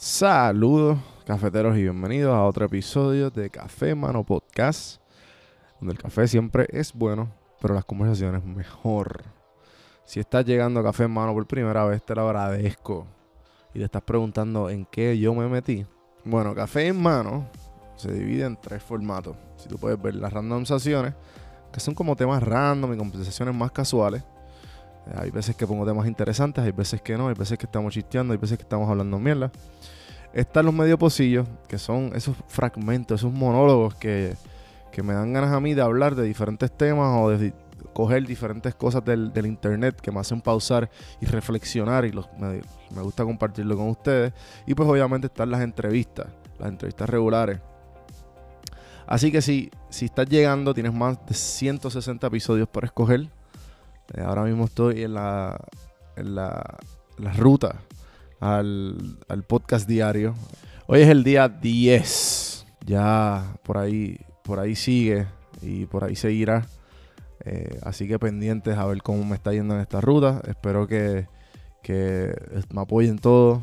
Saludos, cafeteros, y bienvenidos a otro episodio de Café Mano Podcast, donde el café siempre es bueno, pero las conversaciones mejor. Si estás llegando a Café Mano por primera vez, te lo agradezco. Y te estás preguntando en qué yo me metí. Bueno, Café en Mano se divide en tres formatos. Si tú puedes ver las randomizaciones, que son como temas random y conversaciones más casuales. Hay veces que pongo temas interesantes, hay veces que no, hay veces que estamos chisteando, hay veces que estamos hablando mierda. Están los medio pocillos, que son esos fragmentos, esos monólogos que, que me dan ganas a mí de hablar de diferentes temas o de coger diferentes cosas del, internet que me hacen pausar y reflexionar y los, me, me gusta compartirlo con ustedes. Y pues obviamente están las entrevistas, las entrevistas regulares. Así que si, si estás llegando, tienes más de 160 episodios para escoger. Eh, ahora mismo estoy en la, en la, la ruta al, al podcast diario. Hoy es el día 10. Ya por ahí, por ahí sigue y por ahí seguirá. Eh, así que pendientes a ver cómo me está yendo en esta ruta. Espero que, que me apoyen todos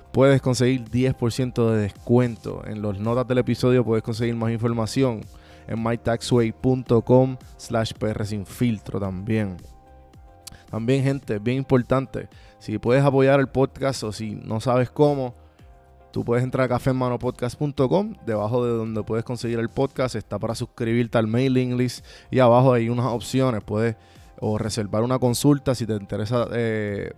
puedes conseguir 10% de descuento. En las notas del episodio puedes conseguir más información en mytaxway.com slash PR también. También, gente, bien importante, si puedes apoyar el podcast o si no sabes cómo, tú puedes entrar a cafemanopodcast.com, debajo de donde puedes conseguir el podcast está para suscribirte al mailing list y abajo hay unas opciones, puedes o reservar una consulta si te interesa eh,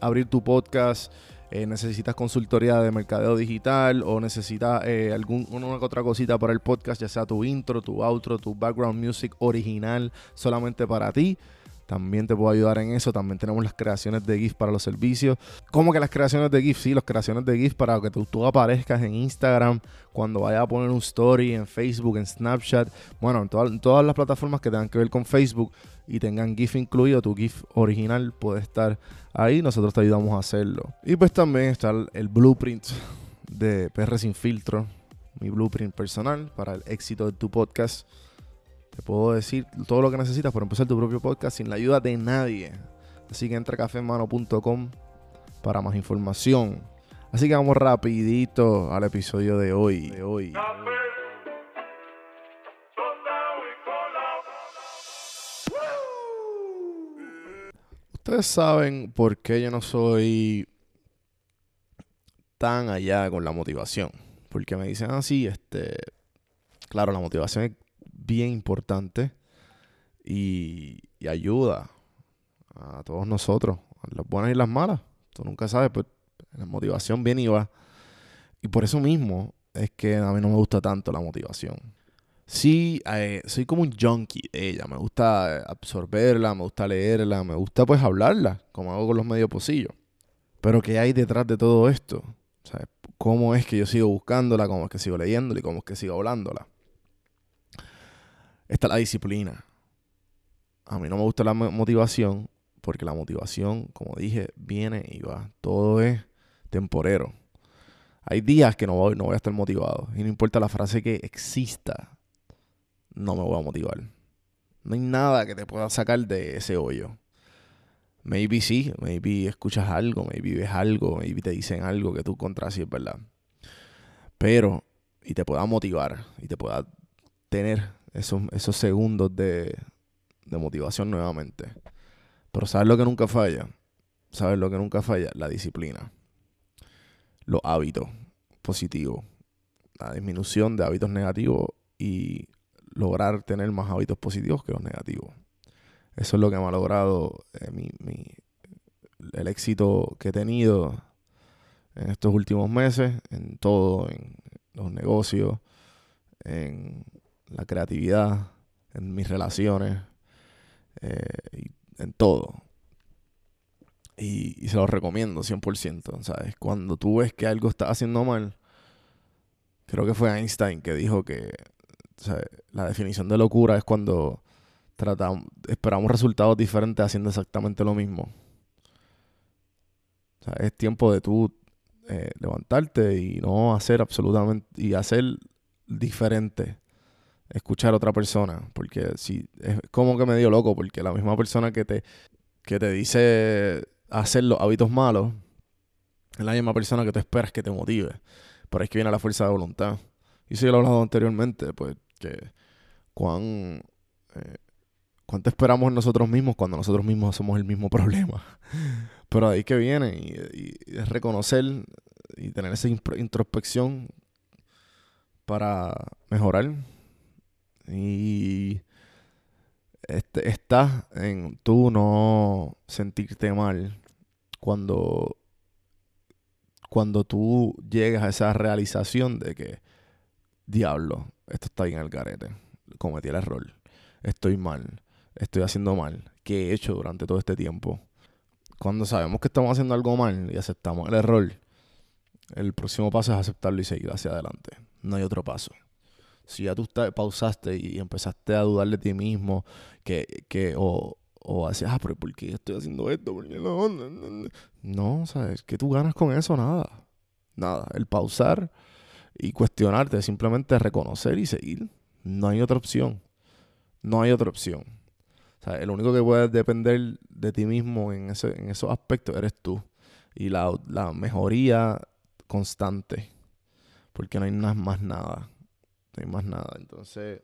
abrir tu podcast, eh, necesitas consultoría de mercadeo digital o necesitas eh, algún, una otra cosita para el podcast, ya sea tu intro, tu outro, tu background music original solamente para ti. También te puedo ayudar en eso. También tenemos las creaciones de GIF para los servicios. ¿Cómo que las creaciones de GIF? Sí, las creaciones de GIF para que tú, tú aparezcas en Instagram, cuando vayas a poner un story, en Facebook, en Snapchat. Bueno, en, todas- todas las plataformas que tengan que ver con Facebook y tengan GIF incluido, tu GIF original puede estar ahí. Nosotros te ayudamos a hacerlo. Y pues también está el, el blueprint de PR Sin Filtro. Mi blueprint personal para el éxito de tu podcast. Te puedo decir todo lo que necesitas para empezar tu propio podcast sin la ayuda de nadie. Así que entra a cafemano.com para más información. Así que vamos rapidito al episodio de hoy. De hoy. Ustedes saben por qué yo no soy tan allá con la motivación. Porque me dicen así, este, claro, la motivación es bien importante y, ayuda a todos nosotros, a las buenas y las malas. Tú nunca sabes, pues la motivación viene y va. Y por eso mismo es que a mí no me gusta tanto la motivación. Sí, eh, soy como un junkie de ella. Me gusta eh, absorberla, me gusta leerla, me gusta pues hablarla, como hago con los medios pocillos. Pero ¿qué hay detrás de todo esto? ¿Cómo es que yo sigo buscándola? ¿Cómo es que sigo leyéndola? ¿Y cómo es que sigo hablándola? Está la disciplina. A mí no me gusta la mo- motivación porque la motivación, como dije, viene y va. Todo es temporero. Hay días que no voy, no voy a estar motivado. Y no importa la frase que exista, no me voy a motivar. No hay nada que te pueda sacar de ese hoyo. Maybe sí, maybe escuchas algo, maybe ves algo, maybe te dicen algo que tú contra sí es verdad. Pero, y te pueda motivar, y te pueda tener esos, esos segundos de, de motivación nuevamente. Pero ¿sabes lo que nunca falla? ¿Sabes lo que nunca falla? La disciplina. Los hábitos positivos. La disminución de hábitos negativos y lograr tener más hábitos positivos que los negativos. Eso es lo que me ha logrado eh, mi, mi- el éxito que he tenido en estos últimos meses, en todo, en los negocios, en la creatividad, en mis relaciones, eh, y en todo. Y, se lo recomiendo 100%, ¿sabes? Cuando tú ves que algo está haciendo mal, creo que fue Einstein que dijo que la definición de locura es cuando tratamos, esperamos resultados diferentes haciendo exactamente lo mismo. Es tiempo de tú eh, levantarte y no hacer absolutamente, y hacer diferente. Escuchar a otra persona. Porque si es como que me dio loco, porque la misma persona que te, que te dice hacer los hábitos malos, es la misma persona que tú esperas que te motive. Ahí es que viene la fuerza de voluntad. Y eso ya lo he hablado anteriormente, pues que cuán, eh, cuánto esperamos en nosotros mismos cuando nosotros mismos somos el mismo problema. Pero ahí que viene y, es reconocer y tener esa introspección para mejorar. Y este, está en tú no sentirte mal cuando, cuando tú llegas a esa realización de que, diablo, esto está bien el carete, cometí el error, estoy mal, estoy haciendo mal, ¿qué he hecho durante todo este tiempo? Cuando sabemos que estamos haciendo algo mal y aceptamos el error, el próximo paso es aceptarlo y seguir hacia adelante. No hay otro paso. Si ya tú pausaste y empezaste a dudar de ti mismo, que, que o, o decías, ah, pero ¿por qué estoy haciendo esto? no, no, no, no, ¿sabes? ¿Qué tú ganas con eso? Nada. Nada. El pausar y cuestionarte, simplemente reconocer y seguir. No hay otra opción. No hay otra opción. O sea, el único que puede depender de ti mismo en, ese, en esos aspectos eres tú. Y la, la mejoría constante. Porque no hay más nada. No hay más nada. Entonces.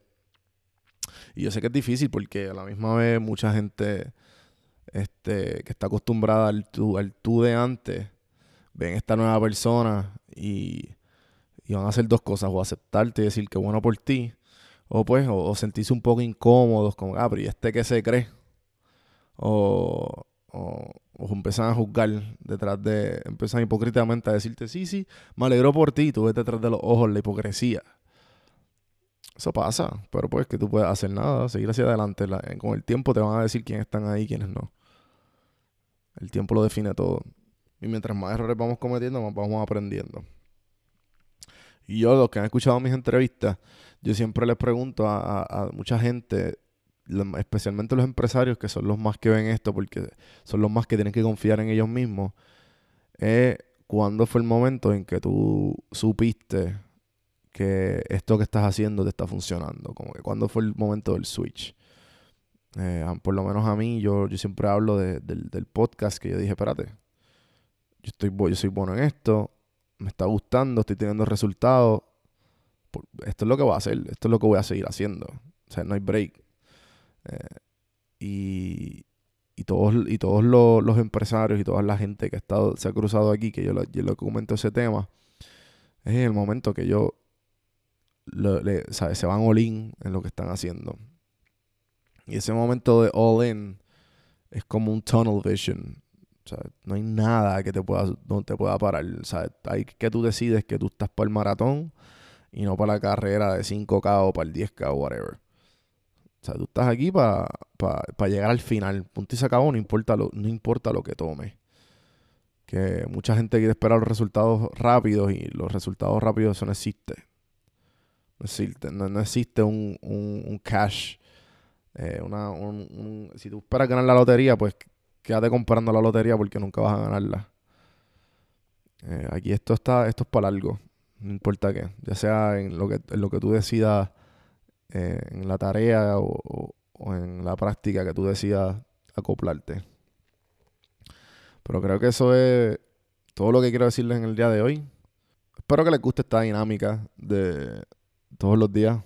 Y yo sé que es difícil porque a la misma vez mucha gente este, que está acostumbrada al tú, al tú de antes ven esta nueva persona y y van a hacer dos cosas, o aceptarte y decir que bueno por ti, o pues, o, sentirse un poco incómodos, como, ah, pero ¿y este qué se cree? O, o, o, empiezan a juzgar detrás de, empiezan hipócritamente a decirte, sí, sí, me alegro por ti, tú ves detrás de los ojos la hipocresía. Eso pasa, pero pues que tú puedes hacer nada, seguir hacia adelante. con el tiempo te van a decir quiénes están ahí y quiénes no. El tiempo lo define todo. Y mientras más errores vamos cometiendo, más vamos aprendiendo. Y yo, los que han escuchado mis entrevistas, yo siempre les pregunto a, mucha gente, especialmente los empresarios, que son los más que ven esto, porque son los más que tienen que confiar en ellos mismos, es cuándo fue el momento en que tú supiste que esto que estás haciendo te está funcionando. Como que cuándo fue el momento del switch. Eh, por lo menos a mí, yo, yo siempre hablo del, del, podcast que yo dije, espérate, yo, estoy, yo soy bueno en esto, me está gustando, estoy teniendo resultados. Esto es lo que voy a hacer, esto es lo que voy a seguir haciendo. O sea, no hay break. Eh, y, y todos, y todos los, empresarios y toda la gente que ha estado, se ha cruzado aquí, que yo, yo le comento ese tema, es el momento que yo se van all in en lo que están haciendo. Y ese momento de all in es como un tunnel vision no hay nada que te pueda, no te pueda parar. O hay que tú decides que tú estás para el maratón y no para la carrera de 5K o para el 10K o whatever. O sea, tú estás aquí para llegar al final. Punto y se acabó, no importa lo, no importa lo que tome. Que mucha gente quiere esperar los resultados rápidos y los resultados rápidos eso no existe. No existe, no, existe un, un, cash. Eh, una, un, si tú esperas ganar la lotería, pues quédate comprando la lotería porque nunca vas a ganarla. Eh, aquí esto está, esto es para algo, no importa qué, ya sea en lo que, en lo que tú decidas, eh, en la tarea o, en la práctica que tú decidas acoplarte. Pero creo que eso es todo lo que quiero decirles en el día de hoy. Espero que les guste esta dinámica de todos los días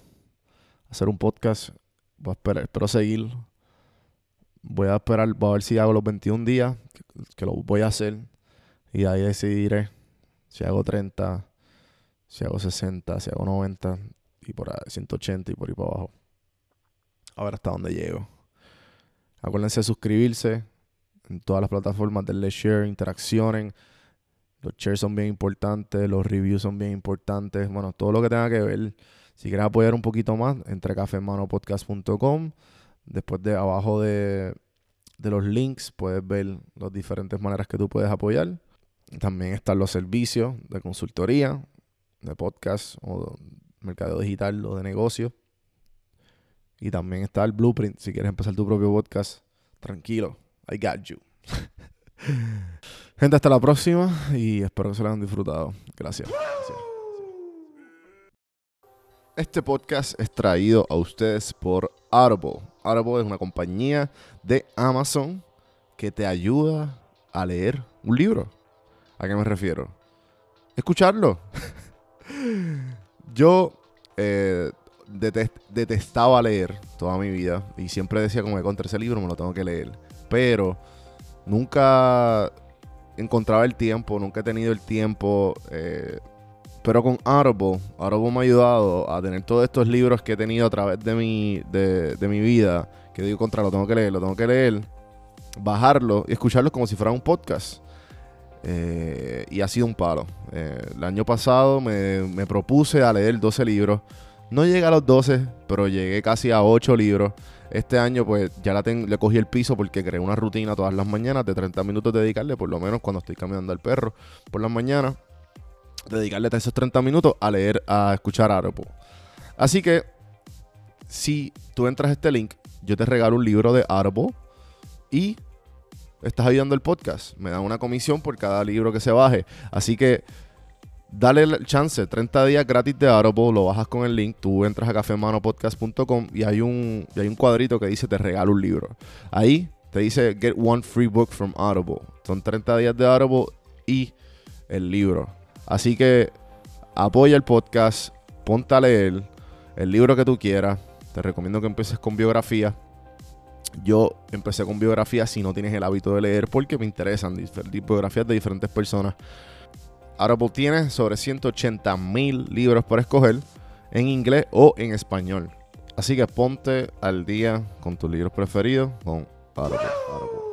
hacer un podcast. Voy a esperar, espero seguir voy a esperar, voy a ver si hago los 21 días, que, lo voy a hacer. Y ahí decidiré si hago 30, si hago 60, si hago 90 y por ahí 180 y por ahí para abajo. A ver hasta dónde llego. Acuérdense de suscribirse en todas las plataformas, denle share, interaccionen. Los shares son bien importantes, los reviews son bien importantes. Bueno, todo lo que tenga que ver. Si quieres apoyar un poquito más, entre cafemanopodcast.com Después de abajo de, los links puedes ver las diferentes maneras que tú puedes apoyar. También están los servicios de consultoría. de podcast o mercadeo digital o de negocio. Y también está el blueprint. Si quieres empezar tu propio podcast, tranquilo. I got you. Gente, hasta la próxima y espero que se lo hayan disfrutado. Gracias. Este podcast es traído a ustedes por Audible. Audible es una compañía de Amazon que te ayuda a leer un libro. ¿A qué me refiero? Escucharlo. Yo eh, detestaba leer toda mi vida y siempre decía como que contra ese libro me lo tengo que leer. Pero nunca encontraba el tiempo, nunca he tenido el tiempo. Eh, pero con Audible, Audible me ha ayudado a tener todos estos libros que he tenido a través de mi, de, mi vida, que digo contra, lo tengo que leer, lo tengo que leer, bajarlo y escucharlo como si fuera un podcast. Eh, y ha sido un palo. Eh, el año pasado me, me, propuse a leer 12 libros. No llegué a los 12, pero llegué casi a 8 libros. Este año pues ya le cogí el piso porque creé una rutina todas las mañanas de 30 minutos dedicarle, por lo menos cuando estoy caminando al perro por las mañanas, dedicarle esos 30 minutos a leer, a escuchar Audible. Así que si tú entras a este link, yo te regalo un libro de Audible y estás ayudando el podcast. Me dan una comisión por cada libro que se baje. Así que dale el chance, 30 días gratis de Audible, lo bajas con el link, tú entras a cafemanopodcast.com y hay un, y hay un cuadrito que dice te regalo un libro. Ahí te dice get one free book from Audible. Son 30 días de Audible y el libro. Así que apoya el podcast, ponte a leer el libro que tú quieras. Te recomiendo que empieces con biografía. Yo empecé con biografía si no tienes el hábito de leer porque me interesan biografías de diferentes personas. Audible tiene sobre 180 mil libros para escoger en inglés o en español. Así que ponte al día con tus libros preferidos con Audible.